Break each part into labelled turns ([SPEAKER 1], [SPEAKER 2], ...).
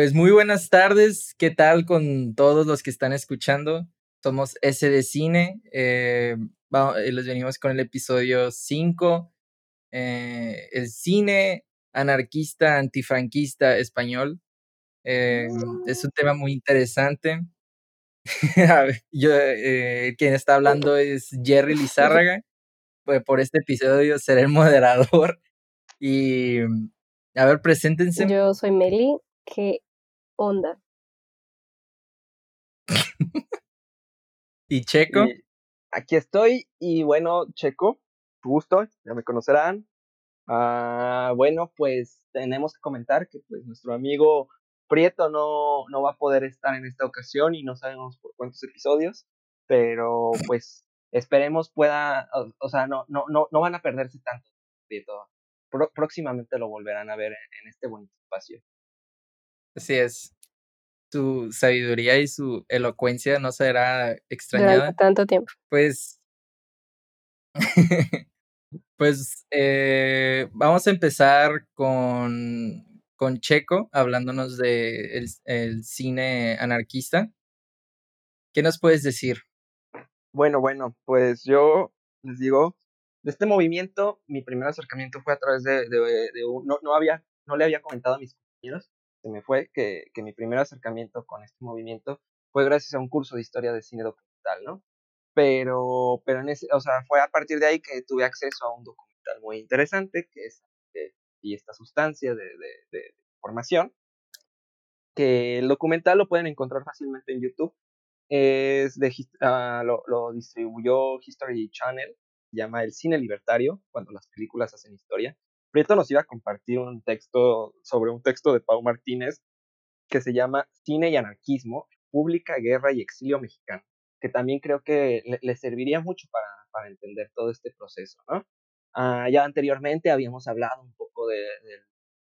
[SPEAKER 1] Pues muy buenas tardes, ¿qué tal con todos los que están escuchando? Somos S de Cine, eh, eh, les venimos con el episodio 5, eh, el cine anarquista, antifranquista español. es un tema muy interesante. Yo, quien está hablando es Jerry Lizárraga. Pues por este episodio seré el moderador. Y a ver, preséntense.
[SPEAKER 2] Yo soy Meli qué onda.
[SPEAKER 1] ¿Y Checo?
[SPEAKER 3] aquí estoy y bueno, Checo, gusto, ya me conocerán. Ah, bueno, pues tenemos que comentar que pues nuestro amigo Prieto no, no va a poder estar en esta ocasión y no sabemos por cuántos episodios, pero pues esperemos pueda, o, sea, no, no, no, no van a perderse tanto Prieto. próximamente lo volverán a ver en este bonito espacio.
[SPEAKER 1] Así es. Su sabiduría y su elocuencia no será extrañada.
[SPEAKER 2] Durante tanto tiempo.
[SPEAKER 1] Pues. pues eh, vamos a empezar con, con Checo, hablándonos de el, cine anarquista. ¿Qué nos puedes decir?
[SPEAKER 3] Bueno, bueno, pues yo les digo, de este movimiento, mi primer acercamiento fue a través de, de, un, no, no, había, no le había comentado a mis compañeros se me fue que, que mi primer acercamiento con este movimiento fue gracias a un curso de historia de cine documental, ¿no? Pero, pero en ese, o sea, fue a partir de ahí que tuve acceso a un documental muy interesante, que es eh, y esta sustancia de, de, formación, que el documental lo pueden encontrar fácilmente en YouTube. Es de, uh, lo, lo, distribuyó History Channel, llama El Cine Libertario, cuando las películas hacen historia. Prieto nos iba a compartir un texto sobre un texto de Pau Martínez que se llama Cine y Anarquismo, Pública, Guerra y Exilio Mexicano, que también creo que le, serviría mucho para, entender todo este proceso. Ah, ya anteriormente habíamos hablado un poco de,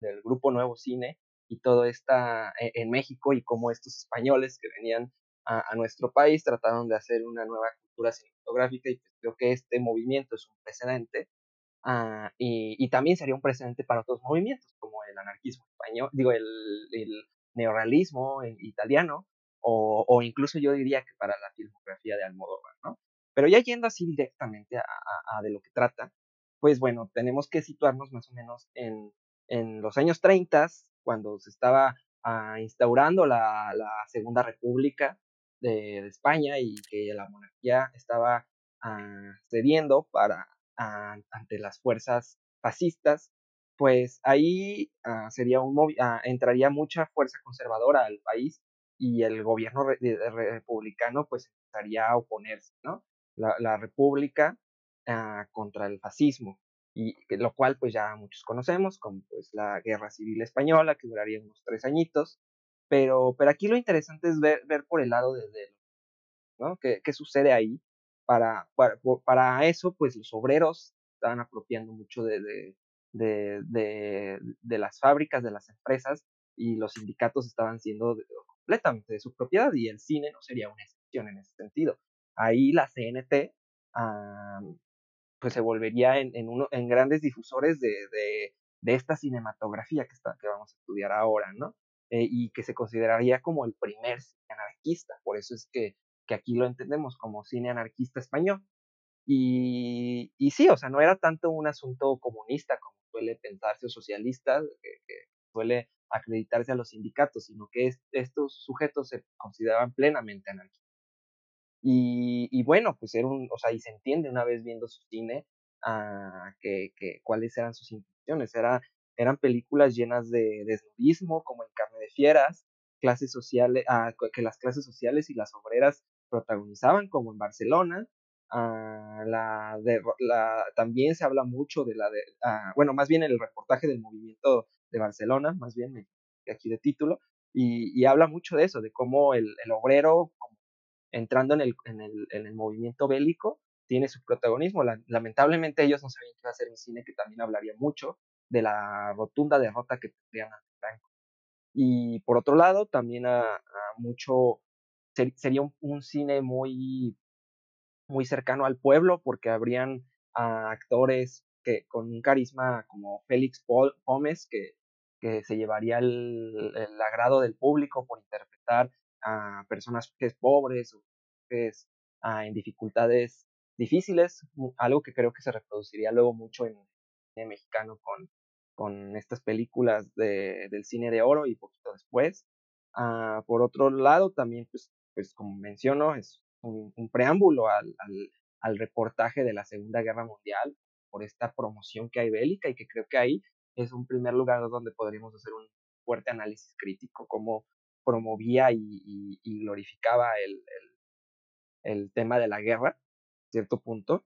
[SPEAKER 3] del grupo Nuevo Cine y todo está e, en, México y cómo estos españoles que venían a, a, nuestro país trataron de hacer una nueva cultura cinematográfica y creo que este movimiento es un precedente Ah, y, también sería un precedente para otros movimientos, como el anarquismo español, digo, el, el neorrealismo italiano, o, incluso yo diría que para la filmografía de Almodóvar, ¿no? Pero ya yendo así directamente a, de lo que trata, pues bueno, tenemos que situarnos más o menos en, en los años 30, cuando se estaba ah, instaurando la, la, Segunda República de, España y que la monarquía estaba ah, cediendo para ante las fuerzas fascistas, pues ahí ah, sería un ah, entraría mucha fuerza conservadora al país y el gobierno republicano pues empezaría a oponerse, ¿no? La, república ah, contra el fascismo y lo cual pues ya muchos conocemos como pues la guerra civil española que duraría unos tres añitos pero pero aquí lo interesante es ver, ver por el lado de, de ¿no? ¿Qué, ¿Qué, sucede ahí para, para, para eso, pues los obreros estaban apropiando mucho de, de, de, de, las fábricas, de las empresas, y los sindicatos estaban siendo completamente de su propiedad, y el cine no sería una excepción en ese sentido. Ahí la CNT pues se volvería en, en, uno, en grandes difusores de, de, de esta cinematografía que, está, que vamos a estudiar ahora, ¿no? Eh, y que se consideraría como el primer anarquista. Por eso es que que aquí lo entendemos como cine anarquista español. Y, y sí, o sea, no era tanto un asunto comunista como suele pensarse o socialista, que, suele acreditarse a los sindicatos, sino que estos sujetos se consideraban plenamente anarquistas. Y, bueno, pues era o sea, y se entiende una vez viendo su cine uh, que, cuáles eran sus intenciones. Era, eran películas llenas de desnudismo, como en Carne de Fieras, clases sociales, uh, que las clases sociales y las obreras protagonizaban, como en Barcelona. Uh, la, también se habla mucho de la de, uh, bueno, más bien el reportaje del movimiento de Barcelona, más bien aquí de título, y, habla mucho de eso, de cómo el, obrero, entrando en el, en, el, en el movimiento bélico, tiene su protagonismo. La, lamentablemente ellos no sabían que iba a ser un cine que también hablaría mucho de la rotunda derrota que tendrían ante Franco. Y por otro lado, también a, a mucho sería un, cine muy, muy cercano al pueblo porque habrían actores que, con un carisma como Félix Paul Gómez, que, que se llevaría el, el agrado del público por interpretar a personas pobres o es, en dificultades difíciles, algo que creo que se reproduciría luego mucho en el mexicano con, con estas películas de, del cine de oro y poquito después. Ah, por otro lado, también, pues, pues como menciono, es un, preámbulo al, al, reportaje de la Segunda Guerra Mundial por esta promoción que hay bélica y que creo que ahí es un primer lugar donde podríamos hacer un fuerte análisis crítico, cómo promovía y, y, glorificaba el, el, tema de la guerra, cierto punto,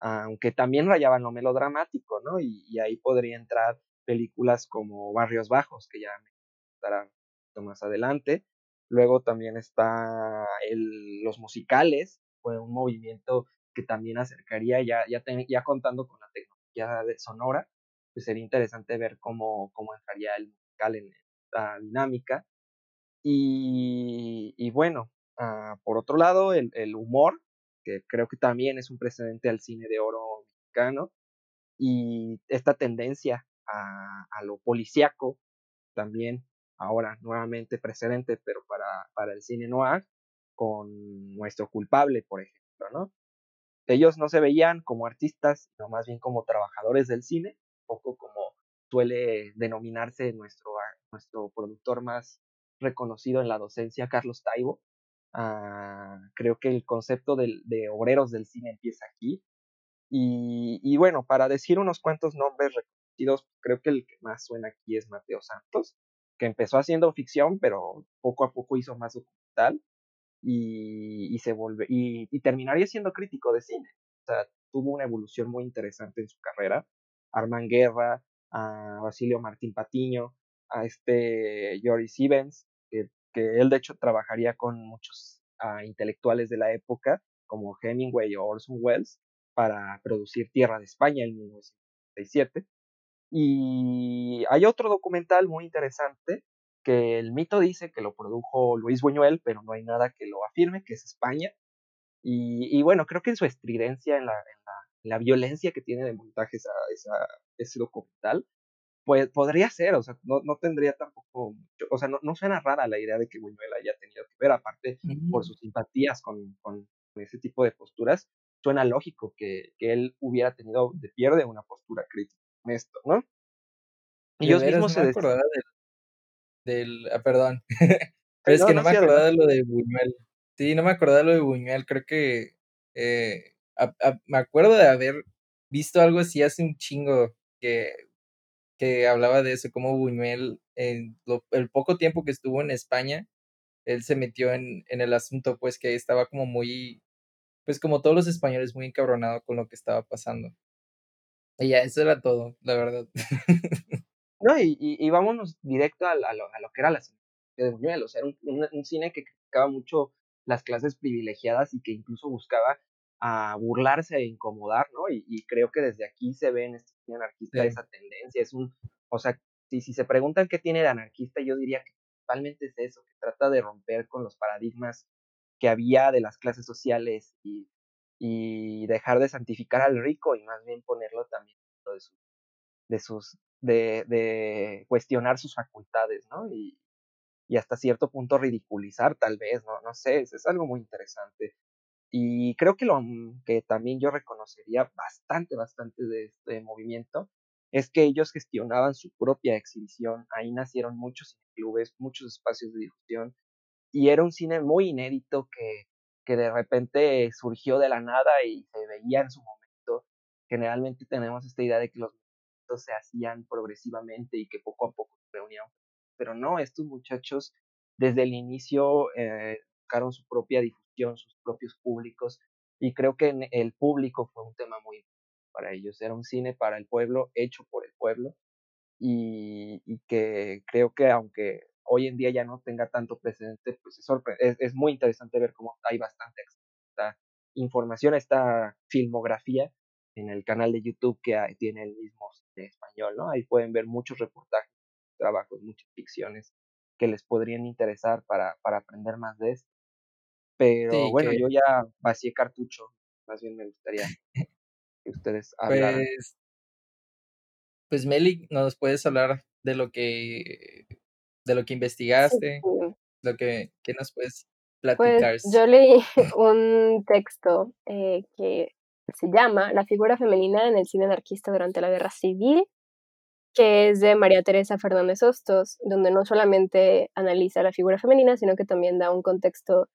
[SPEAKER 3] aunque también rayaba en lo melodramático, ¿no? Y, y ahí podría entrar películas como Barrios Bajos, que ya me estará más adelante. Luego también está el, los musicales, fue un movimiento que también acercaría, ya, ya, ya contando con la tecnología de sonora, pues sería interesante ver cómo, cómo entraría el musical en esta dinámica. Y, y bueno, uh, por otro lado, el, el, humor, que creo que también es un precedente al cine de oro mexicano, y esta tendencia a, a lo policíaco también ahora nuevamente precedente, pero para, para el cine noir, con nuestro culpable, por ejemplo, ¿no? Ellos no se veían como artistas, sino más bien como trabajadores del cine, poco como suele denominarse nuestro, nuestro productor más reconocido en la docencia, Carlos Taibo. Ah, creo que el concepto de, de, obreros del cine empieza aquí. Y, y, bueno, para decir unos cuantos nombres reconocidos, creo que el que más suena aquí es Mateo Santos, que empezó haciendo ficción, pero poco a poco hizo más documental y, y se volvió, y, terminaría siendo crítico de cine. O sea, tuvo una evolución muy interesante en su carrera. Armand Guerra, a Basilio Martín Patiño, a este Joris Evans, que, que él de hecho trabajaría con muchos uh, intelectuales de la época, como Hemingway o Orson Welles, para producir Tierra de España en 1967. Y hay otro documental muy interesante que el mito dice que lo produjo Luis Buñuel, pero no hay nada que lo afirme, que es España. Y, y bueno, creo que en su estridencia, en la, en la, en la violencia que tiene de montaje esa, esa, ese documental, pues podría ser, o sea, no, no tendría tampoco mucho, o sea, no, no, suena rara la idea de que Buñuel haya tenido que ver, aparte mm. por sus simpatías con, con, ese tipo de posturas, suena lógico que, que él hubiera tenido de pierde una postura crítica esto, ¿no?
[SPEAKER 1] Y ellos mismos no se decían... del, del, ah, perdón, pero es que no, no me acordaba de lo de Buñuel. Sí, no me acordaba de lo de Buñuel, creo que eh, a, a, me acuerdo de haber visto algo así hace un chingo que, que hablaba de eso, como Buñuel, en lo, el poco tiempo que estuvo en España, él se metió en, en el asunto, pues que estaba como muy, pues como todos los españoles, muy encabronado con lo que estaba pasando. Y ya, eso era todo, la verdad.
[SPEAKER 3] No, y, y, y vámonos directo a, a, lo, a, lo, que era la cine de Buñuel, o sea, un, un, un, cine que criticaba mucho las clases privilegiadas y que incluso buscaba a burlarse e incomodar, ¿no? Y, y creo que desde aquí se ve en este cine anarquista sí. esa tendencia, es un, o sea, si, si se preguntan qué tiene de anarquista, yo diría que principalmente es eso, que trata de romper con los paradigmas que había de las clases sociales y y dejar de santificar al rico y más bien ponerlo también de, su, de sus de, de, cuestionar sus facultades, ¿no? Y, hasta cierto punto ridiculizar tal vez, ¿no? No sé, es, es, algo muy interesante. Y creo que lo que también yo reconocería bastante, bastante de este movimiento es que ellos gestionaban su propia exhibición, ahí nacieron muchos clubes, muchos espacios de difusión, y era un cine muy inédito que que de repente surgió de la nada y se veía en su momento. Generalmente tenemos esta idea de que los movimientos se hacían progresivamente y que poco a poco se reunían. Pero no, estos muchachos desde el inicio eh, buscaron su propia difusión, sus propios públicos y creo que el público fue un tema muy para ellos. Era un cine para el pueblo, hecho por el pueblo y, y que creo que aunque hoy en día ya no tenga tanto precedente, pues es, es, es muy interesante ver cómo hay bastante esta información, esta filmografía en el canal de YouTube que hay, tiene el mismo de español, ¿no? Ahí pueden ver muchos reportajes, trabajos, muchas ficciones que les podrían interesar para, para aprender más de esto. Pero sí, bueno, que... yo ya vacié cartucho, más bien me gustaría que ustedes hablaran.
[SPEAKER 1] Pues, pues Meli, ¿nos puedes hablar de lo que de lo que investigaste, lo que, ¿qué nos puedes
[SPEAKER 2] Pues
[SPEAKER 1] platicar?
[SPEAKER 2] yo leí un texto eh, que se llama La figura femenina en el cine anarquista durante la guerra civil, que es de María Teresa Fernández Hostos, donde no solamente analiza la figura femenina, sino que también da un contexto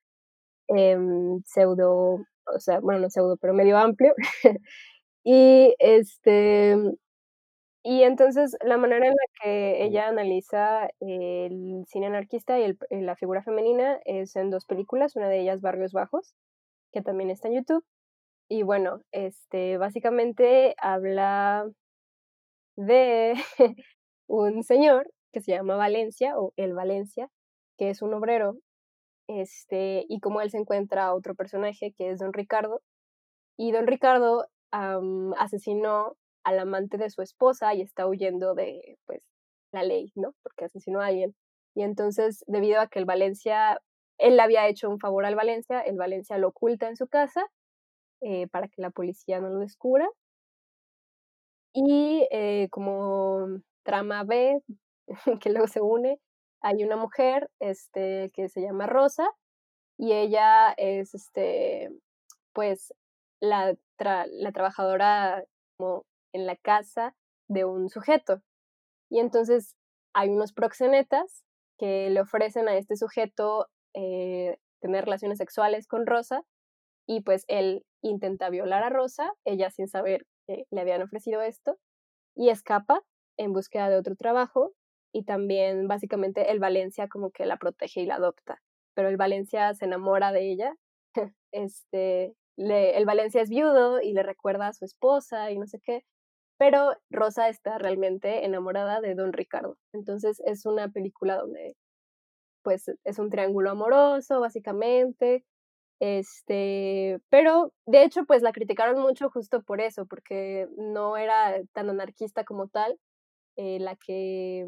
[SPEAKER 2] em, pseudo, o sea, bueno, no pseudo, pero medio amplio. y este y entonces la manera en la que ella analiza el cine anarquista y el- eh, la figura femenina es en dos películas, una de ellas Barrios Bajos, que también está en YouTube. Y bueno, este, básicamente habla de un señor que se llama Valencia o el Valencia, que es un obrero, este, y como él se encuentra a otro personaje que es Don Ricardo, y Don Ricardo am, asesinó al amante de su esposa y está huyendo de, pues, la ley, ¿no? Porque asesinó a alguien. Y entonces, debido a que el Valencia, él le había hecho un favor al Valencia, el Valencia lo oculta en su casa eh, para que la policía no lo descubra. Y eh, como trama B, que luego se une, hay una mujer este, que se llama Rosa y ella es, este, pues, la, la trabajadora como en la casa de un sujeto. Y entonces hay unos proxenetas que le ofrecen a este sujeto eh, tener relaciones sexuales con Rosa y pues él intenta violar a Rosa, ella sin saber que le habían ofrecido esto, y escapa en búsqueda de otro trabajo y también básicamente el Valencia como que la protege y la adopta, pero el Valencia se enamora de ella, este, le, el Valencia es viudo y le recuerda a su esposa y no sé qué, pero Rosa está realmente enamorada de Don Ricardo, entonces es una película donde pues es un triángulo amoroso básicamente, este, pero de hecho, pues la criticaron mucho justo por eso, porque no era tan anarquista como tal. eh, la que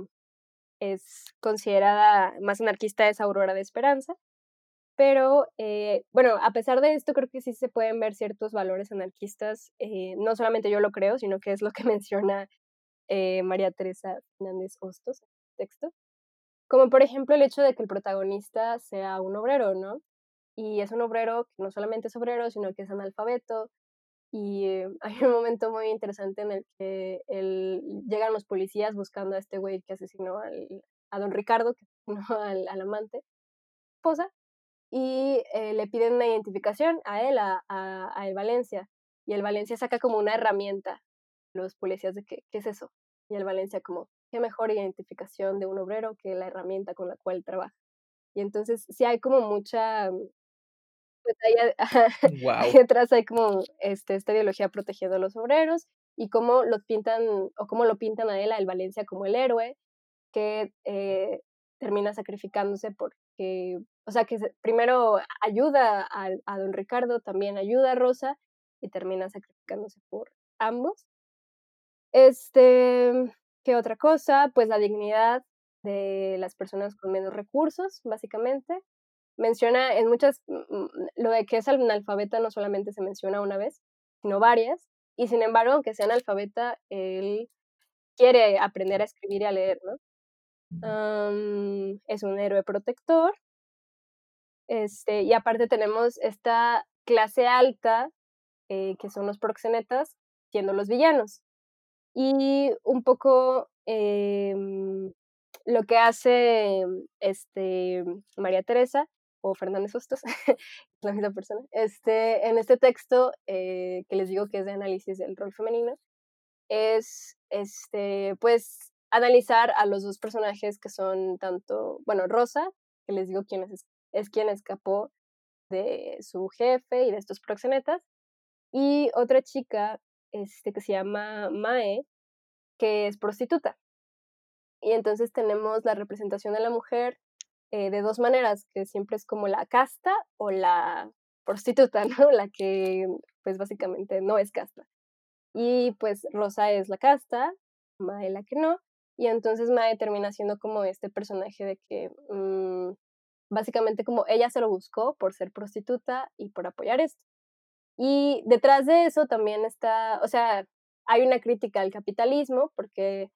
[SPEAKER 2] es considerada más anarquista es Aurora de Esperanza. Pero eh, bueno, a pesar de esto, creo que sí se pueden ver ciertos valores anarquistas. eh, no solamente yo lo creo, sino que es lo que menciona eh, María Teresa Fernández Hostos en el texto. Como por ejemplo el hecho de que el protagonista sea un obrero, ¿no? y es un obrero que no solamente es obrero, sino que es analfabeto. Y eh, hay un momento muy interesante en el que llegan los policías buscando a este güey que asesinó al, a don Ricardo, que asesinó al, al amante, esposa, y eh, le piden una identificación a él, a, a, a, el Valencia. Y el Valencia saca como una herramienta, los policías de que, ¿qué es eso? Y el Valencia como, qué mejor identificación de un obrero que la herramienta con la cual trabaja. Y entonces sí hay como mucha pues ahí,
[SPEAKER 1] wow.
[SPEAKER 2] ahí atrás hay como este, esta ideología protegiendo a los obreros y cómo los pintan o cómo lo pintan a él, a el Valencia como el héroe que eh, termina sacrificándose porque, o sea, que primero ayuda a, a, don Ricardo, también ayuda a Rosa y termina sacrificándose por ambos. Este, ¿qué otra cosa? Pues la dignidad de las personas con menos recursos, básicamente menciona en muchas, lo de que es analfabeta no solamente se menciona una vez, sino varias, y sin embargo, aunque sea analfabeta, él quiere aprender a escribir y a leer, ¿no? Es un héroe protector, este, y aparte tenemos esta clase alta, eh, que son los proxenetas, siendo los villanos. Y un poco eh, lo que hace este, María Teresa o Fernández Hostos, la misma persona, este, en este texto eh, que les digo que es de análisis del rol femenino, es, este, pues, analizar a los dos personajes que son tanto, bueno, Rosa, que les digo quién es, es quien escapó de su jefe y de estos proxenetas, y otra chica este, que se llama Mae, que es prostituta. Y entonces tenemos la representación de la mujer eh, de dos maneras, que siempre es como la casta o la prostituta, ¿no? La que pues básicamente no es casta. Y pues Rosa es la casta, Mae la que no, y entonces Mae termina siendo como este personaje de que mmm, básicamente como ella se lo buscó por ser prostituta y por apoyar esto. Y detrás de eso también está, o sea, hay una crítica al capitalismo porque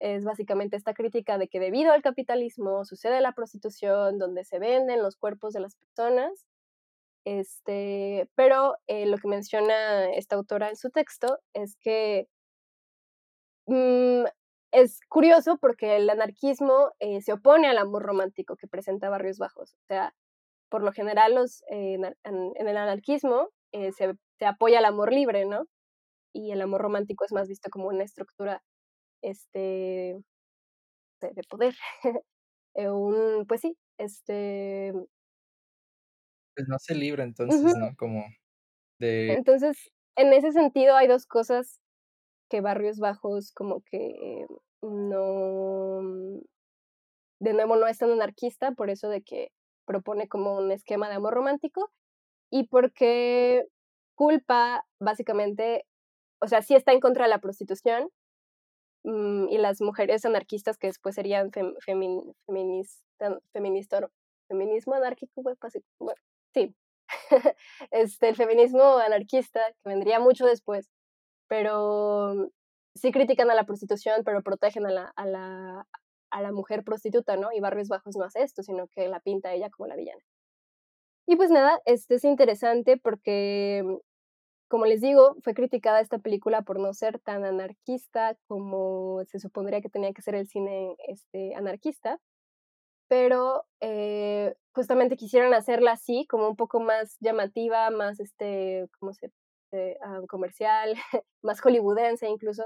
[SPEAKER 2] es básicamente esta crítica de que debido al capitalismo sucede la prostitución, donde se venden los cuerpos de las personas. Este, pero eh, lo que menciona esta autora en su texto es que mm, es curioso porque el anarquismo eh, se opone al amor romántico que presenta Barrios Bajos. O sea, por lo general los, eh, en, el anarquismo se, se apoya el amor libre, ¿no? Y el amor romántico es más visto como una estructura este, de, poder. Eh, un, pues sí, este...
[SPEAKER 1] Pues no se libra entonces, ¿no? Como de...
[SPEAKER 2] Entonces, en ese sentido hay dos cosas que Barrios Bajos como que no... De nuevo no es tan anarquista, por eso de que propone como un esquema de amor romántico y porque culpa básicamente, o sea, sí está en contra de la prostitución, Mm, y las mujeres anarquistas que después serían feminista, feminismo anárquico, bueno, sí, este, el feminismo anarquista que vendría mucho después, pero sí critican a la prostitución, pero protegen a la, a la, a la mujer prostituta, ¿no? Y Barrios Bajos no hace esto, sino que la pinta ella como la villana. Y pues nada, este es interesante porque como les digo, fue criticada esta película por no ser tan anarquista como se supondría que tenía que ser el cine este, anarquista, pero eh, justamente quisieron hacerla así, como un poco más llamativa, más, este, ¿cómo se ah, comercial, más hollywoodense incluso,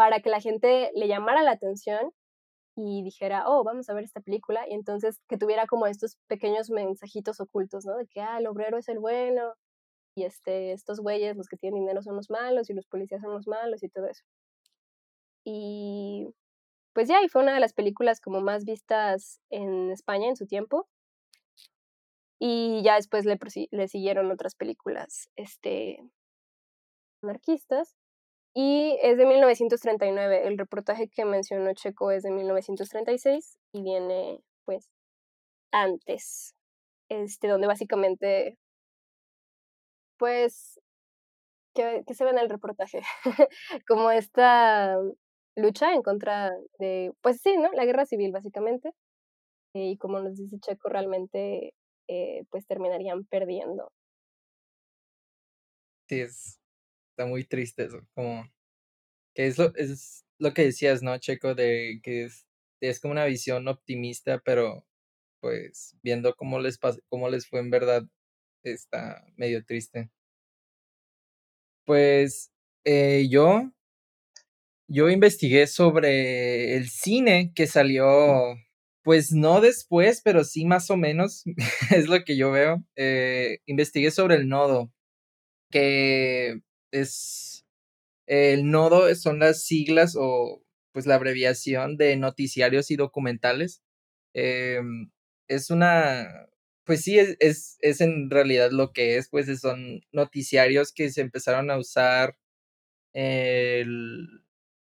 [SPEAKER 2] para que la gente le llamara la atención y dijera, oh, vamos a ver esta película, y entonces que tuviera como estos pequeños mensajitos ocultos, ¿no? De que, ah, el obrero es el bueno, y este, estos güeyes, los que tienen dinero son los malos y los policías son los malos y todo eso. Y pues ya, y fue una de las películas como más vistas en España en su tiempo. Y ya después le, le siguieron otras películas este, anarquistas. Y es de 1939. El reportaje que mencionó Checo es de 1936 y viene pues antes, este, donde básicamente pues, que, se ve en el reportaje, como esta lucha en contra de, pues sí, ¿no? La guerra civil, básicamente. Y como nos dice Checo, realmente, eh, pues terminarían perdiendo.
[SPEAKER 1] Sí, está muy triste eso, como que es lo, es lo que decías, ¿no, Checo? De que es, es como una visión optimista, pero pues viendo cómo les, cómo les fue en verdad, está medio triste. Pues eh, yo, yo investigué sobre el cine que salió, pues no después, pero sí más o menos, es lo que yo veo. Eh, investigué sobre el nodo, que es, el nodo son las siglas o pues la abreviación de noticiarios y documentales. Em, es una, pues sí, es, es, es, en realidad lo que es, pues son noticiarios que se empezaron a usar el,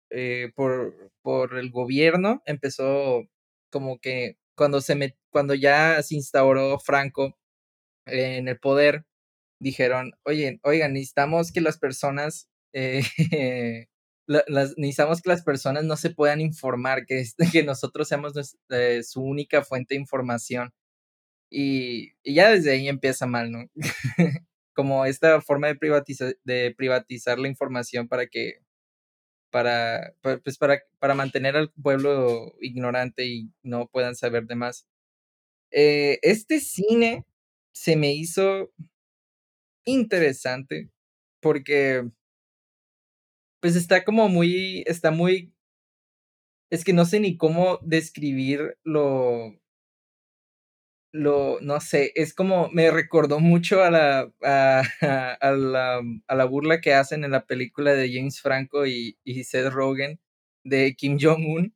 [SPEAKER 1] eh, por, por el gobierno, empezó como que cuando, se me, cuando ya se instauró Franco en el poder, dijeron, oye, oigan, necesitamos que las personas, eh, las, necesitamos que las personas no se puedan informar, que, que nosotros seamos eh, su única fuente de información. Y, ya desde ahí empieza mal, ¿no? Como esta forma de, privatizar, de privatizar la información para que, para, pues para, para mantener al pueblo ignorante y no puedan saber de más. Eh, este cine se me hizo interesante porque pues está como muy, está muy, es que no sé ni cómo describir lo, lo, no sé, es como, me recordó mucho a la, a, a, la, a la burla que hacen en la película de James Franco y, y Seth Rogen de Kim Jong-un,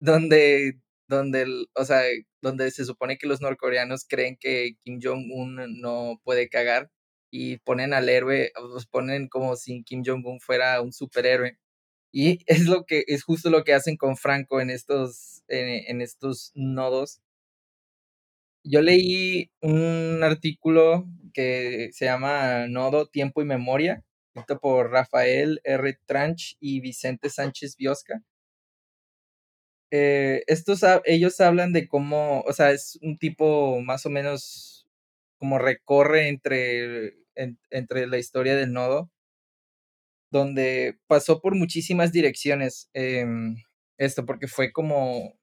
[SPEAKER 1] donde, donde, o sea, donde se supone que los norcoreanos creen que Kim Jong-un no puede cagar y ponen al héroe, los ponen como si Kim Jong-un fuera un superhéroe. Y es lo que, es justo lo que hacen con Franco en estos, en estos nodos yo leí un artículo que se llama Nodo, Tiempo y Memoria, escrito por Rafael R. Tranch y Vicente Sánchez Biosca. eh, estos, ellos hablan de cómo, o sea, es un tipo más o menos como recorre entre, entre la historia del nodo, donde pasó por muchísimas direcciones em, esto, porque fue como,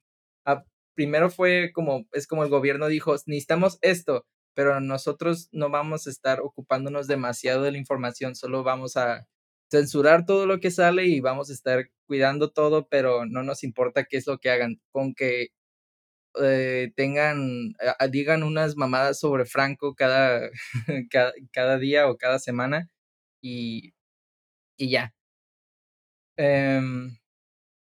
[SPEAKER 1] primero fue como, es como el gobierno dijo, necesitamos esto, pero nosotros no vamos a estar ocupándonos demasiado de la información, solo vamos a censurar todo lo que sale y vamos a estar cuidando todo, pero no nos importa qué es lo que hagan, con que eh, tengan, digan unas mamadas sobre Franco cada, cada, día o cada semana y, y ya. Em,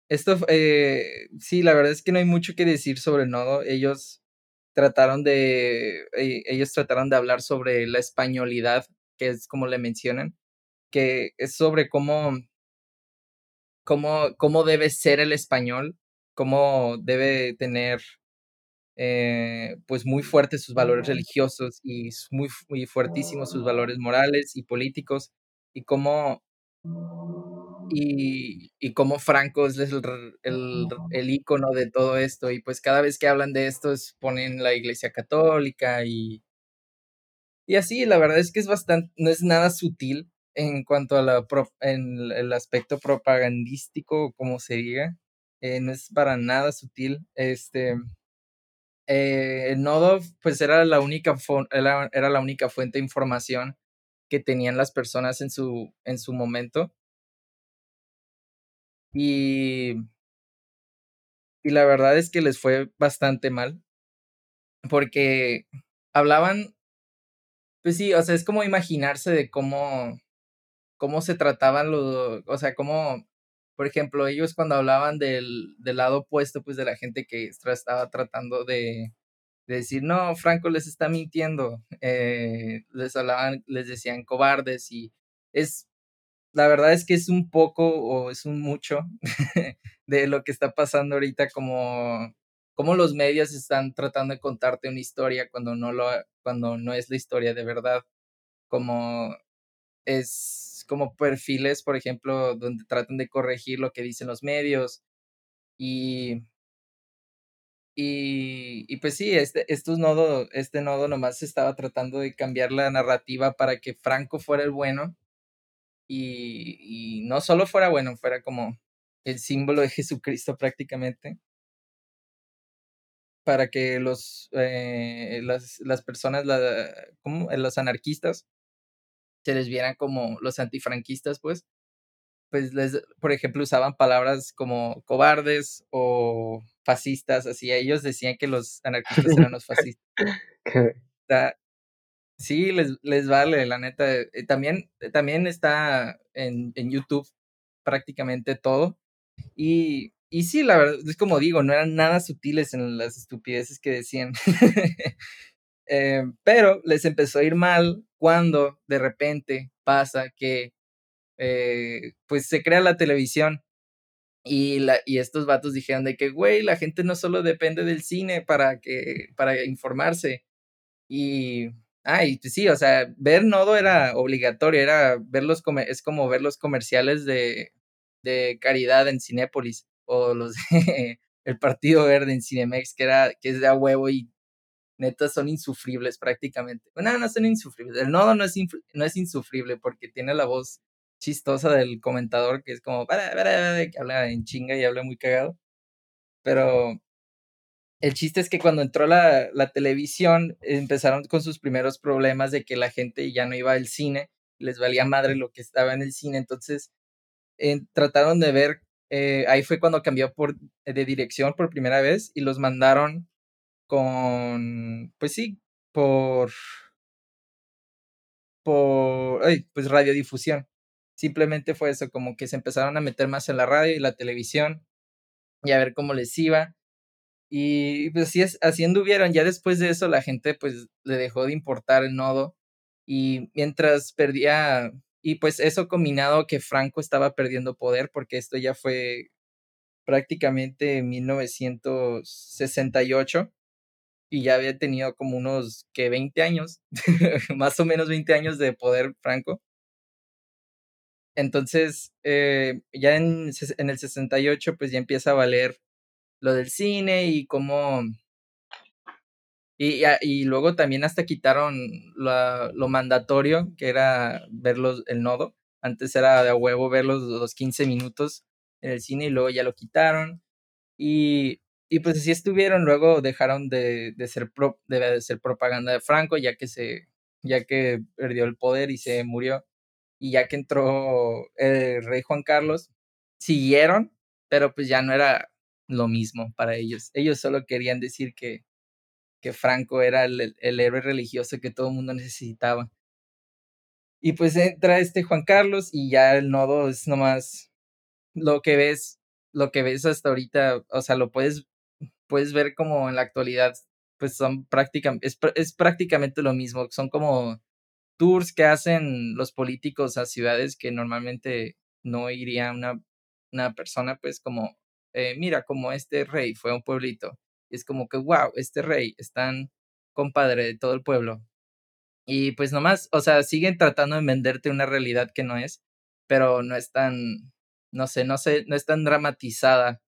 [SPEAKER 1] esto, eh, sí, la verdad es que no hay mucho que decir sobre el nodo. Ellos trataron de, eh, ellos trataron de hablar sobre la españolidad, que es como le mencionan, que es sobre cómo, cómo, cómo debe ser el español, cómo debe tener eh, pues muy fuertes sus valores religiosos y muy, muy fuertísimos sus valores morales y políticos y cómo y, y cómo Franco es el, el, el icono de todo esto y pues cada vez que hablan de esto ponen la iglesia católica y y así la verdad es que es bastante no es nada sutil en cuanto a la en el aspecto propagandístico, como se diga, eh, no es para nada sutil. Este, eh, nodo, pues era la única era, la única fuente de información que tenían las personas en su, en su momento. Y, y la verdad es que les fue bastante mal. Porque hablaban, pues sí, o sea, es como imaginarse de cómo, cómo se trataban los, o sea, cómo, por ejemplo, ellos cuando hablaban del, del lado opuesto, pues de la gente que estaba tratando de, de decir, no, Franco les está mintiendo, eh, les hablaban, les decían cobardes y es, la verdad es que es un poco o es un mucho de lo que está pasando ahorita como, como los medios están tratando de contarte una historia cuando no lo, cuando no es la historia de verdad, como es como perfiles, por ejemplo, donde tratan de corregir lo que dicen los medios. Y, y, y pues sí, este, estos nodo, este nodo nomás estaba tratando de cambiar la narrativa para que Franco fuera el bueno. Y, y no solo fuera bueno, fuera como el símbolo de Jesucristo prácticamente para que los eh, las, las, personas, la, como los anarquistas, se les vieran como los antifranquistas, pues, pues les, por ejemplo, usaban palabras como cobardes o fascistas, así ellos decían que los anarquistas eran los fascistas. sí, les, les vale, la neta. Eh, también, también está en, en YouTube prácticamente todo. Y, y sí, la verdad, es como digo, no eran nada sutiles en las estupideces que decían. Eh, pero les empezó a ir mal cuando de repente pasa que eh, pues se crea la televisión y, la, y estos vatos dijeron de que, güey, la gente no solo depende del cine para, que, para informarse. Y, ah, pues sí, o sea, ver Nodo era obligatorio, era ver los, es como ver los comerciales de, de caridad en Cinépolis o los de el Partido Verde en Cinemex, que, era, que es de a huevo y neta son insufribles prácticamente. No, no son insufribles. El nodo no es, no es insufrible porque tiene la voz chistosa del comentador que es como, para, para, que habla en chinga y habla muy cagado. Pero el chiste es que cuando entró la, la televisión empezaron con sus primeros problemas de que la gente ya no iba al cine, les valía madre lo que estaba en el cine, entonces trataron de ver, eh, ahí fue cuando cambió por, de dirección por primera vez y los mandaron con, pues sí, por, por, ay, pues radiodifusión. Simplemente fue eso, como que se empezaron a meter más en la radio y la televisión y a ver cómo les iba. Y pues así, es, así anduvieron. Ya después de eso la gente pues le dejó de importar el nodo y mientras perdía, y pues eso combinado que Franco estaba perdiendo poder porque esto ya fue prácticamente en 1968 y ya había tenido como unos que 20 años, más o menos 20 años de poder franco. Entonces, eh, ya en, en, el 68, pues ya empieza a valer lo del cine y cómo... Y, y luego también hasta quitaron lo mandatorio, que era ver el nodo. Antes era de huevo ver los, los 15 minutos en el cine y luego ya lo quitaron. Y, y pues así estuvieron, luego dejaron de, de ser pro, de, ser propaganda de Franco, ya que se, ya que perdió el poder y se murió. Y ya que entró el rey Juan Carlos, siguieron, pero pues ya no era lo mismo para ellos. Ellos solo querían decir que, que Franco era el, el héroe religioso que todo el mundo necesitaba. Y pues entra este Juan Carlos y ya el nodo es nomás lo que ves, lo que ves hasta ahorita, o sea, lo puedes, puedes ver como en la actualidad, pues son prácticamente, es, es prácticamente lo mismo, son como tours que hacen los políticos a ciudades que normalmente no iría una, una persona, pues como, eh, mira, como este rey fue a un pueblito. Es como que, wow, este rey es tan compadre de todo el pueblo. Y pues nomás, o sea, siguen tratando de venderte una realidad que no es, pero no es tan, no sé, no sé, no es tan dramatizada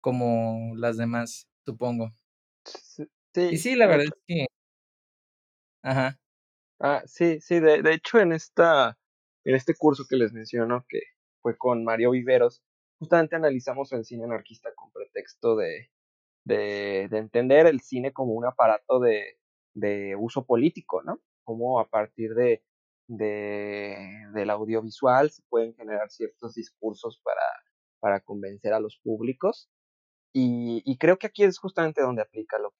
[SPEAKER 1] como las demás, supongo. Sí, y sí, la verdad es que. Ajá.
[SPEAKER 3] Ah, sí, sí, de, de hecho en esta, en este curso que les menciono, que fue con Mario Viveros, justamente analizamos el cine anarquista con pretexto de, de, de entender el cine como un aparato de, de uso político, ¿no? Como a partir de, de, del audiovisual se pueden generar ciertos discursos para, para convencer a los públicos. Y, y creo que aquí es justamente donde aplica lo,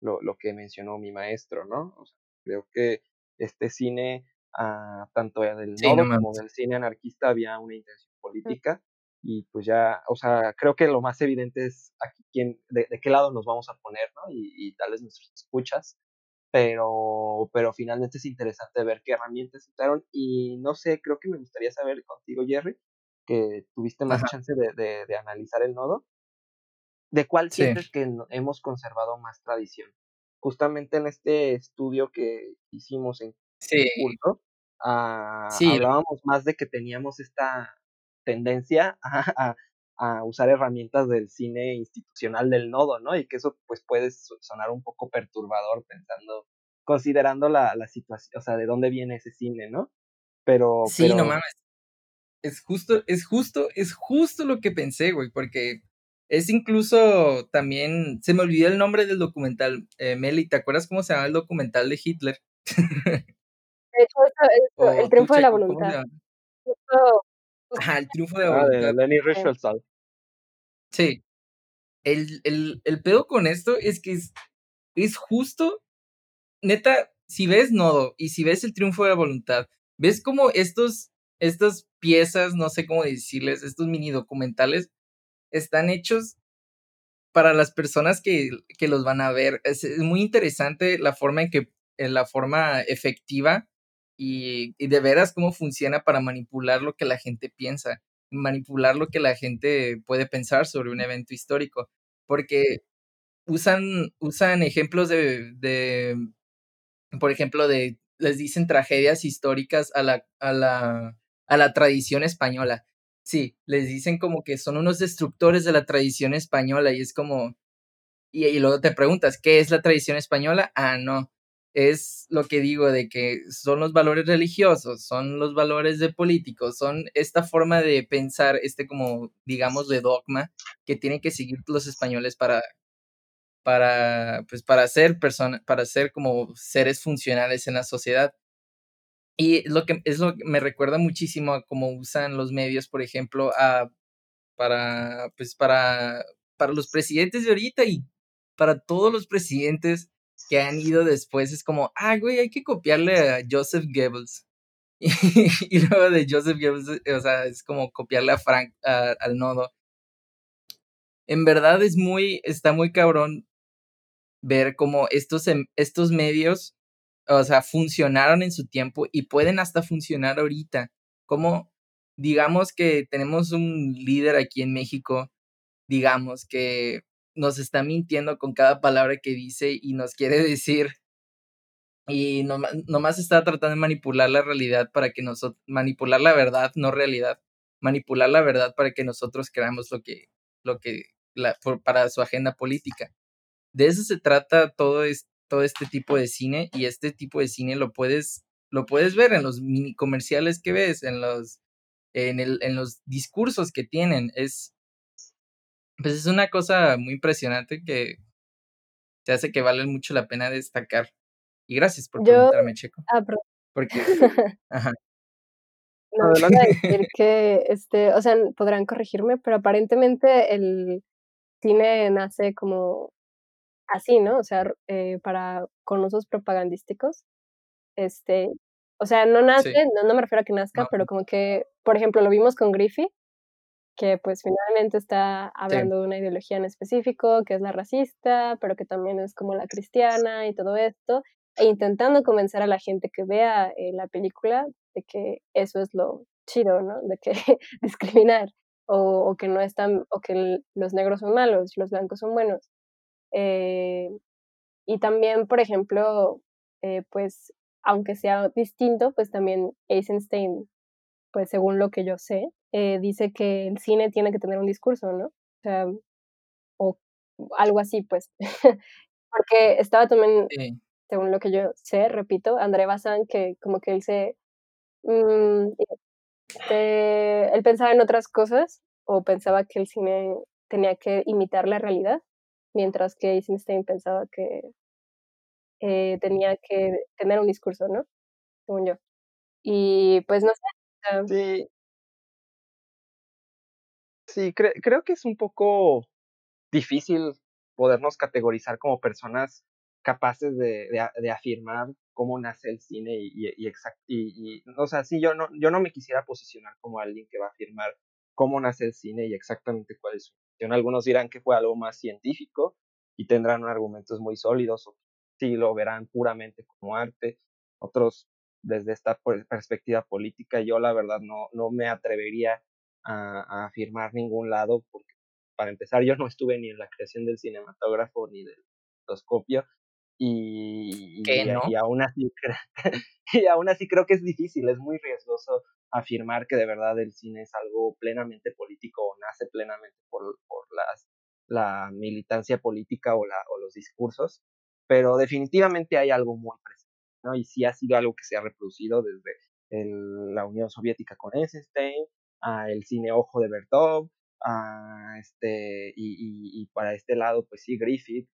[SPEAKER 3] lo, lo que mencionó mi maestro, ¿no? O sea, creo que este cine, uh, tanto del nodo como del cine anarquista, había una intención política. Y pues ya, o sea, creo que lo más evidente es aquí quién, de, de qué lado nos vamos a poner, ¿no? Y, y tal vez nuestras escuchas. Pero, pero finalmente es interesante ver qué herramientas usaron. Y no sé, creo que me gustaría saber contigo, Jerry, que tuviste más chance de, de, de, analizar el nodo. ¿De cuál sí. sientes que hemos conservado más tradición? justamente en este estudio que hicimos en
[SPEAKER 1] sí.
[SPEAKER 3] curso, uh, sí. hablábamos más de que teníamos esta tendencia a, a, a, usar herramientas del cine institucional del nodo, ¿no? Y que eso pues puede sonar un poco perturbador pensando, considerando la, la situación, o sea, de dónde viene ese cine, ¿no? Pero...
[SPEAKER 1] Sí,
[SPEAKER 3] pero...
[SPEAKER 1] no mames. Es justo, es justo, es justo lo que pensé, güey, porque es incluso también, se me olvidó el nombre del documental. Eh, Meli, ¿te acuerdas cómo se llama el documental de Hitler?
[SPEAKER 2] De hecho, eso, eso, el triunfo de la voluntad.
[SPEAKER 1] Ajá, el triunfo de la
[SPEAKER 3] ah,
[SPEAKER 1] voluntad.
[SPEAKER 3] De Lenny Riefenstahl.
[SPEAKER 1] Sí. El, el, el pedo con esto es que es, es justo, neta, si ves Nodo y si ves el triunfo de la voluntad, ves como estos, estas piezas, no sé cómo decirles, estos mini documentales, están hechos para las personas que, que los van a ver. Es, muy interesante la forma en que, en la forma efectiva y, y, de veras cómo funciona para manipular lo que la gente piensa, manipular lo que la gente puede pensar sobre un evento histórico, porque usan, usan ejemplos de, de, por ejemplo, de, les dicen tragedias históricas a la, a la, a la tradición española Sí, les dicen como que son unos destructores de la tradición española y es como, y, y, luego te preguntas, ¿qué es la tradición española? Ah, no, es lo que digo de que son los valores religiosos, son los valores de políticos, son esta forma de pensar, este como, digamos, de dogma que tienen que seguir los españoles para, para, pues, para ser personas, para ser como seres funcionales en la sociedad. Y lo que es lo que me recuerda muchísimo a cómo usan los medios, por ejemplo, a, para, pues para, para los presidentes de ahorita y para todos los presidentes que han ido después. Es como, ah, güey, hay que copiarle a Joseph Goebbels. Y, luego de Joseph Goebbels, o sea, es como copiarle a Frank, a, al nodo. En verdad es muy, está muy cabrón ver cómo estos, estos medios o sea, funcionaron en su tiempo y pueden hasta funcionar ahorita. Como, digamos que tenemos un líder aquí en México, digamos que nos está mintiendo con cada palabra que dice y nos quiere decir y nomás, nomás está tratando de manipular la realidad para que nosotros, manipular la verdad, no realidad, manipular la verdad para que nosotros creamos lo que, lo que para su agenda política. De eso se trata todo, todo este tipo de cine y este tipo de cine lo puedes, lo puedes ver en los mini comerciales que ves, en los, en, el, en los discursos que tienen. Es, pues es una cosa muy impresionante que te hace que vale mucho la pena destacar. Y gracias por preguntarme, Checo.
[SPEAKER 2] Ah,
[SPEAKER 1] Porque, ajá.
[SPEAKER 2] No, a decir que, este, o sea, podrán corregirme, pero aparentemente el cine nace como así, ¿no? O sea, eh, para, con usos propagandísticos. Este, o sea, no nace, no, me refiero a que nazca, pero como que, por ejemplo, lo vimos con Griffith, que pues finalmente está hablando de una ideología en específico, que es la racista, pero que también es como la cristiana y todo esto, e intentando convencer a la gente que vea eh, la película de que eso es lo chido, ¿no? De que discriminar o, o, que no están, o que los negros son malos, los blancos son buenos. Eh, y también, por ejemplo, eh, pues, aunque sea distinto, pues también Eisenstein, pues según lo que yo sé, eh, dice que el cine tiene que tener un discurso, ¿no? O sea, o algo así, pues. Porque estaba también, según lo que yo sé, repito, André Bazin, que como que él se... Mm, él pensaba en otras cosas o pensaba que el cine tenía que imitar la realidad, mientras que Eisenstein pensaba que eh, tenía que tener un discurso, ¿no? Según yo. Y pues no sé.
[SPEAKER 3] sí, Sí, creo que es un poco difícil podernos categorizar como personas capaces de, de, afirmar cómo nace el cine y, y, y, y, o sea, sí, yo no, yo no me quisiera posicionar como alguien que va a afirmar cómo nace el cine y exactamente cuál es su. Algunos dirán que fue algo más científico y tendrán argumentos muy sólidos, o sí lo verán puramente como arte, otros desde esta perspectiva política. Yo la verdad no, no me atrevería a, afirmar ningún lado, porque para empezar yo no estuve ni en la creación del cinematógrafo ni del endoscopio, y, y, aún así y aún así creo que es difícil, es muy riesgoso afirmar que de verdad el cine es algo plenamente político o nace plenamente por, por las, la militancia política o, la, o los discursos, pero definitivamente hay algo muy presente, ¿no? Y sí ha sido algo que se ha reproducido desde el, la Unión Soviética con Eisenstein, a el cine Ojo de Bertov, a este, y, y, para este lado, pues sí, Griffith,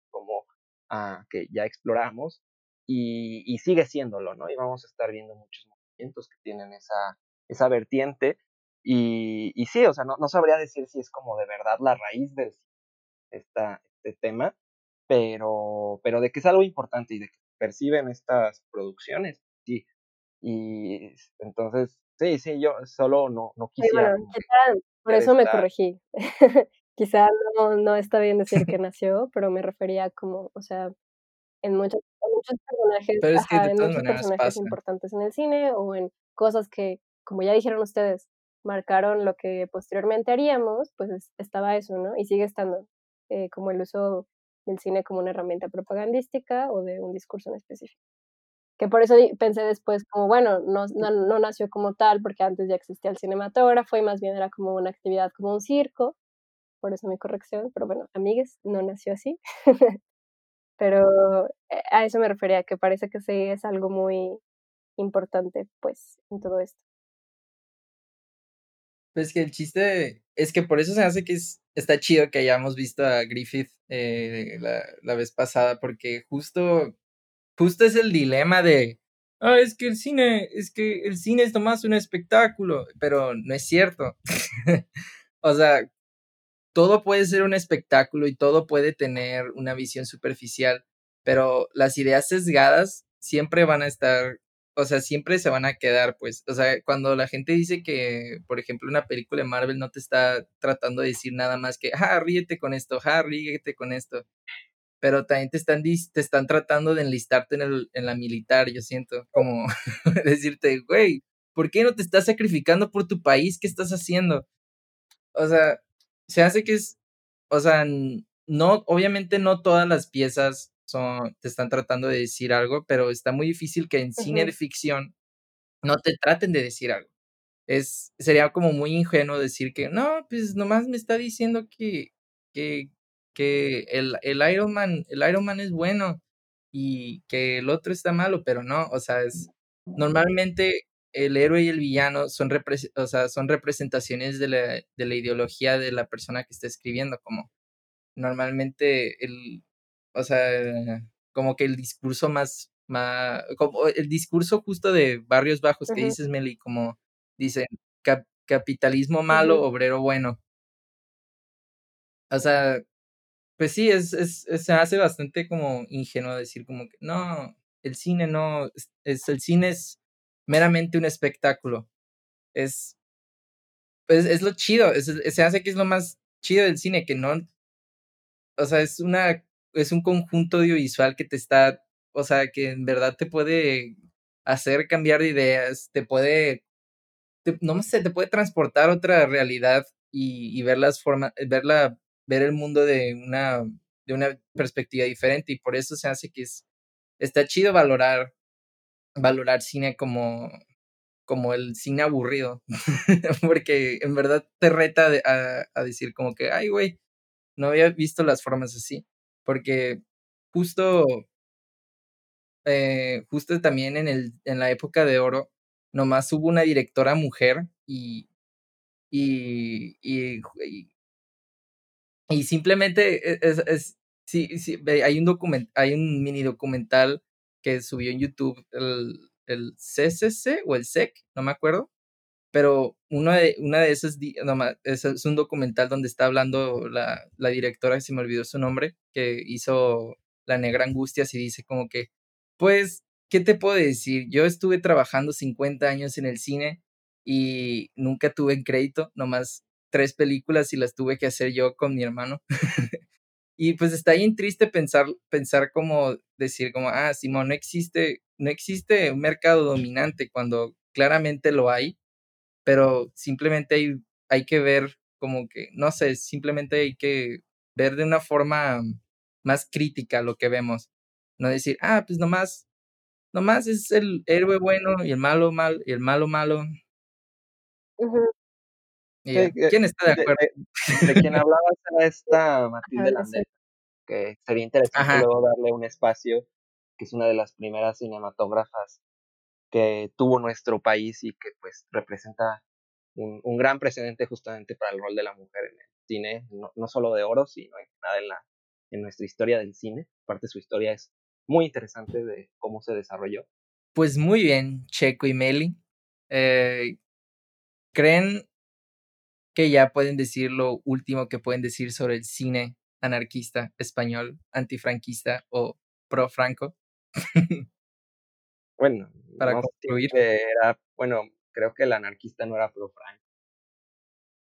[SPEAKER 3] como a, que ya exploramos, y, y, sigue siéndolo, ¿no? Y vamos a estar viendo muchos movimientos que tienen esa, esa vertiente, y, y sí, o sea, no, no sabría decir si es como de verdad la raíz de esta, este tema, pero, pero de que es algo importante y de que perciben estas producciones, sí. Y entonces, Sí, sí, yo solo no, no quisiera.
[SPEAKER 2] por eso me corregí. quizá no, no está bien decir que nació, pero me refería como, o sea, en muchos, muchos personajes, en muchos personajes importantes en el cine o en cosas que, como ya dijeron ustedes, marcaron lo que posteriormente haríamos, pues estaba eso, ¿no? Y sigue estando, eh, como el uso del cine como una herramienta propagandística o de un discurso en específico que por eso pensé después como, bueno, no, no, nació como tal, porque antes ya existía el cinematógrafo y más bien era como una actividad, como un circo, por eso mi corrección, pero bueno, amigues, no nació así. pero eh, a eso me refería, que parece que sí es algo muy importante, pues, en todo esto.
[SPEAKER 1] Pues que el chiste es que por eso se hace que es, está chido que hayamos visto a Griffith eh, la, la vez pasada, porque justo justo es el dilema de, ah, es que el cine, es que el cine es nomás un espectáculo, pero no es cierto. o sea, todo puede ser un espectáculo y todo puede tener una visión superficial, pero las ideas sesgadas siempre van a estar, o sea, siempre se van a quedar, pues, o sea, cuando la gente dice que, por ejemplo, una película de Marvel no te está tratando de decir nada más que, ah, ríete con esto, ah, ríete con esto, pero también te están, te están tratando de enlistarte en, el, en la militar, yo siento, como decirte, güey, ¿por qué no te estás sacrificando por tu país? ¿Qué estás haciendo? O sea, se hace que es, o sea, no, obviamente no todas las piezas son, te están tratando de decir algo, pero está muy difícil que en cine de ficción no te traten de decir algo. Es, sería como muy ingenuo decir que, no, pues nomás me está diciendo que, que, que el, el Iron Man, el Iron Man es bueno y que el otro está malo, pero no, o sea, es normalmente el héroe y el villano son, o sea, son representaciones de la, de la ideología de la persona que está escribiendo, como normalmente el, o sea, como que el discurso más, más como el discurso justo de barrios bajos que dices, Meli, como dicen, capitalismo malo, obrero bueno. O sea, pues sí, es, es, se hace bastante como ingenuo decir como que no, el cine no, es, el cine es meramente un espectáculo. Es, pues es lo chido, se hace que es lo más chido del cine, que no, o sea, es una, es un conjunto audiovisual que te está, o sea, que en verdad te puede hacer cambiar de ideas, te puede, no sé, te puede transportar a otra realidad y, y ver las formas, verla, ver el mundo de una, de una perspectiva diferente y por eso se hace que es, está chido valorar, valorar cine como, como el cine aburrido, porque en verdad te reta a, a decir como que, ay, güey, no había visto las formas así, porque justo, eh, justo también en, el, en la época de oro, nomás hubo una directora mujer y, y, y, y, simplemente e, es, es, sí, sí, hay un document, hay un mini documental que subió en YouTube el, el CCC o el SEC, no me acuerdo, pero uno de, una de esas, es, es, un documental donde está hablando la, la directora, se me olvidó su nombre, que hizo La Negra Angustias y dice como que, pues, ¿qué te puedo decir? Yo estuve trabajando 50 años en el cine y nunca tuve en crédito, nomás tres películas y las tuve que hacer yo con mi hermano. y pues está bien triste pensar, pensar como decir como, ah, Simón, no existe, no existe un mercado dominante cuando claramente lo hay pero simplemente hay, hay que ver como que, no sé, simplemente hay que ver de una forma más crítica lo que vemos. No decir, ah, pues nomás, nomás es el héroe bueno y el malo mal y el malo malo. ¿Quién está de acuerdo?
[SPEAKER 3] De, quien hablabas era esta Matilde Landeta, que sería interesante luego darle un espacio, que es una de las primeras cinematógrafas que tuvo nuestro país y que pues representa un, un, gran precedente justamente para el rol de la mujer en el cine, no, no solo de oro, sino en nada en, la, en nuestra historia del cine. Aparte su historia es muy interesante de cómo se desarrolló.
[SPEAKER 1] Pues muy bien, Checo y Meli. Eh, ¿Creen que ya pueden decir lo último que pueden decir sobre el cine anarquista español, antifranquista o pro-franco?
[SPEAKER 3] Bueno, para concluir. Era, bueno, creo que el anarquista no era pro Frank.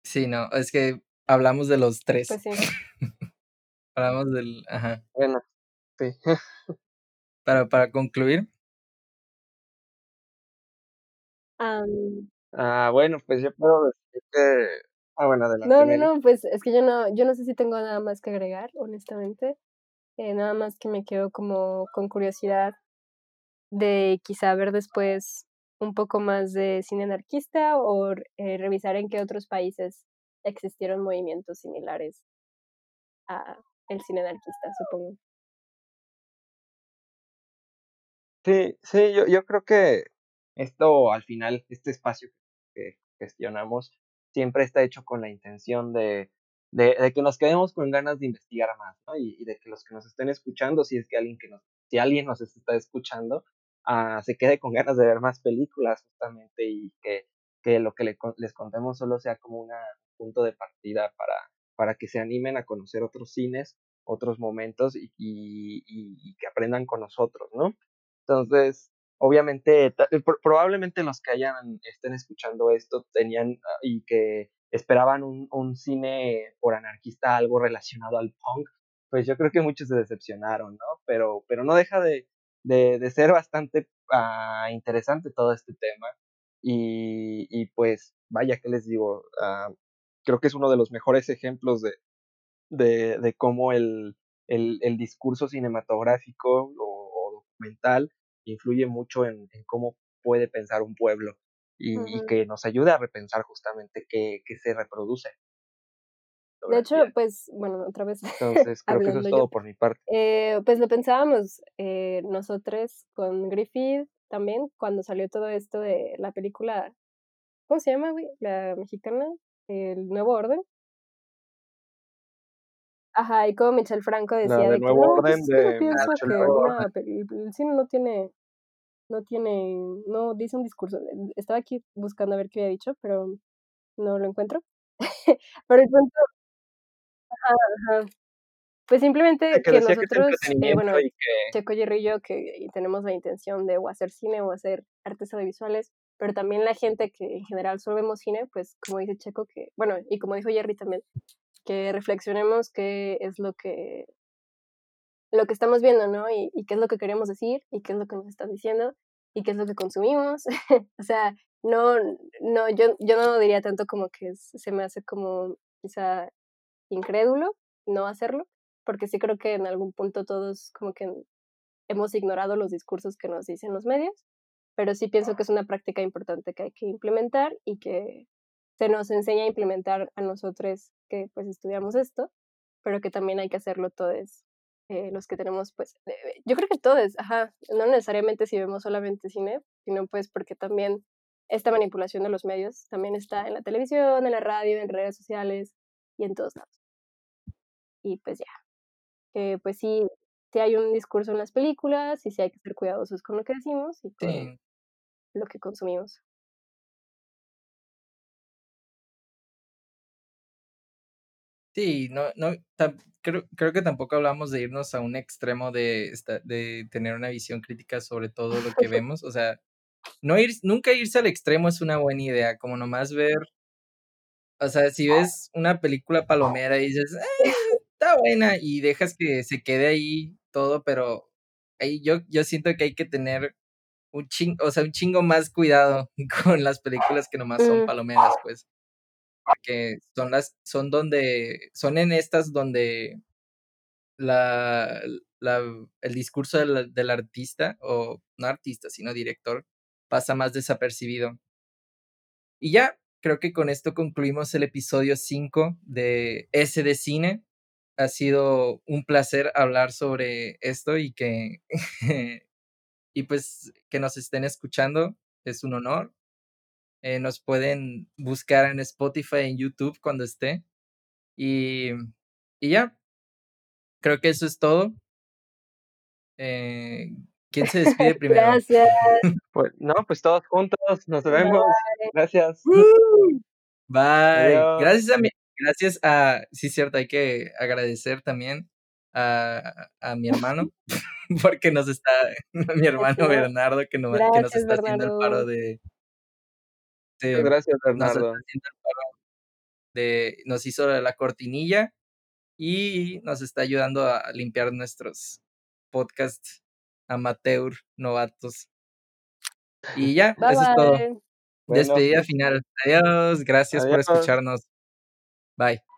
[SPEAKER 1] Sí, no, es que hablamos de los tres.
[SPEAKER 2] Pues sí.
[SPEAKER 1] hablamos del, ajá.
[SPEAKER 3] Bueno, sí.
[SPEAKER 1] para, para concluir.
[SPEAKER 3] Ah, bueno, pues yo puedo decir que. Ah, bueno, adelante.
[SPEAKER 2] No, no, no, pues es que yo no, yo no sé si tengo nada más que agregar, honestamente. Eh, nada más que me quedo como con curiosidad de quizá ver después un poco más de cine anarquista o eh, revisar en qué otros países existieron movimientos similares a el cine anarquista, supongo.
[SPEAKER 3] Sí, sí, yo, yo creo que esto al final, este espacio que gestionamos, siempre está hecho con la intención de, de, que nos quedemos con ganas de investigar más, ¿no? Y, de que los que nos estén escuchando, si es que alguien que nos, si alguien nos está escuchando, se quede con ganas de ver más películas justamente y que, que lo que les contemos solo sea como un punto de partida para, para que se animen a conocer otros cines, otros momentos y, y, y que aprendan con nosotros, ¿no? Entonces, obviamente, eh, probablemente los que hayan, estén escuchando esto tenían ah, y que esperaban un, un cine por anarquista algo relacionado al punk, pues yo creo que muchos se decepcionaron, ¿no? Pero, pero no deja de, de, ser bastante uh, interesante todo este tema. Y, y, pues, vaya, que les digo? Uh, creo que es uno de los mejores ejemplos de, de, de cómo el, el, el, discurso cinematográfico o, documental influye mucho en, en, cómo puede pensar un pueblo y, uh -huh. y, que nos ayuda a repensar justamente qué, qué se reproduce.
[SPEAKER 2] De hecho, pues, bueno, otra vez.
[SPEAKER 3] Entonces, creo que eso es todo por mi parte.
[SPEAKER 2] Eh, pues lo pensábamos eh, nosotros con Griffith también, cuando salió todo esto de la película, ¿cómo se llama, güey? La mexicana, El Nuevo Orden. Ajá, y como Michel Franco decía
[SPEAKER 3] de,
[SPEAKER 2] que
[SPEAKER 3] nuevo
[SPEAKER 2] pues,
[SPEAKER 3] orden de
[SPEAKER 2] pienso que el cine no tiene no tiene, no dice un discurso. Estaba aquí buscando a ver qué había dicho, pero no lo encuentro. pero el punto, ajá, ajá. Pues simplemente que, nosotros, eh, bueno, Checo y yo, que tenemos la intención de o hacer cine o hacer artes audiovisuales, pero también la gente que en general solo vemos cine, pues como dice Checo, que, bueno, y como dijo Jerry también, que reflexionemos qué es lo que lo que estamos viendo, ¿no? Y, y, qué es lo que queremos decir y qué es lo que nos están diciendo y qué es lo que consumimos. o sea, no, no, yo, yo no diría tanto como que se me hace como quizá incrédulo no hacerlo, porque sí creo que en algún punto todos como que hemos ignorado los discursos que nos dicen los medios, pero sí pienso que es una práctica importante que hay que implementar y que se nos enseña a implementar a nosotros que pues estudiamos esto, pero que también hay que hacerlo todos eh, los que tenemos, pues, eh, yo creo que todos, ajá, no necesariamente si vemos solamente cine, sino pues porque también esta manipulación de los medios también está en la televisión, en la radio, en redes sociales y en todos lados. Y pues ya, pues sí, sí hay un discurso en las películas y sí hay que ser cuidadosos con lo que decimos y con lo que consumimos.
[SPEAKER 1] Sí, no, no, creo, creo que tampoco hablamos de irnos a un extremo de, de tener una visión crítica sobre todo lo que vemos. O sea, no ir, nunca irse al extremo es una buena idea, como nomás ver, o sea, si ves una película palomera y dices, eh, está buena, y dejas que se quede ahí todo, pero ahí yo, yo siento que hay que tener un chingo, o sea, un chingo más cuidado con las películas que nomás son mm. palomeras, pues que son las, son donde, son en estas donde la, la, el discurso del, del artista, o no artista, sino director, pasa más desapercibido. Y ya, creo que con esto concluimos el episodio 5 de S de Cine. Ha sido un placer hablar sobre esto y que, y pues que nos estén escuchando. Es un honor. Eh, nos pueden buscar en Spotify, en YouTube cuando esté. Y, y ya, creo que eso es todo. Eh, ¿Quién se despide primero?
[SPEAKER 2] Gracias.
[SPEAKER 3] Pues, no, pues todos juntos, nos vemos. Gracias.
[SPEAKER 1] Bye. Gracias a mi, gracias a, sí, cierto, hay que agradecer también a, a mi hermano, porque nos está, mi hermano Bernardo, que, no, que nos está haciendo el paro de,
[SPEAKER 3] Gracias, Bernardo.
[SPEAKER 1] de, nos hizo la cortinilla y nos está ayudando a limpiar nuestros podcasts amateur, novatos. Y ya, eso es todo. Despedida final. Adiós, gracias por escucharnos. Bye.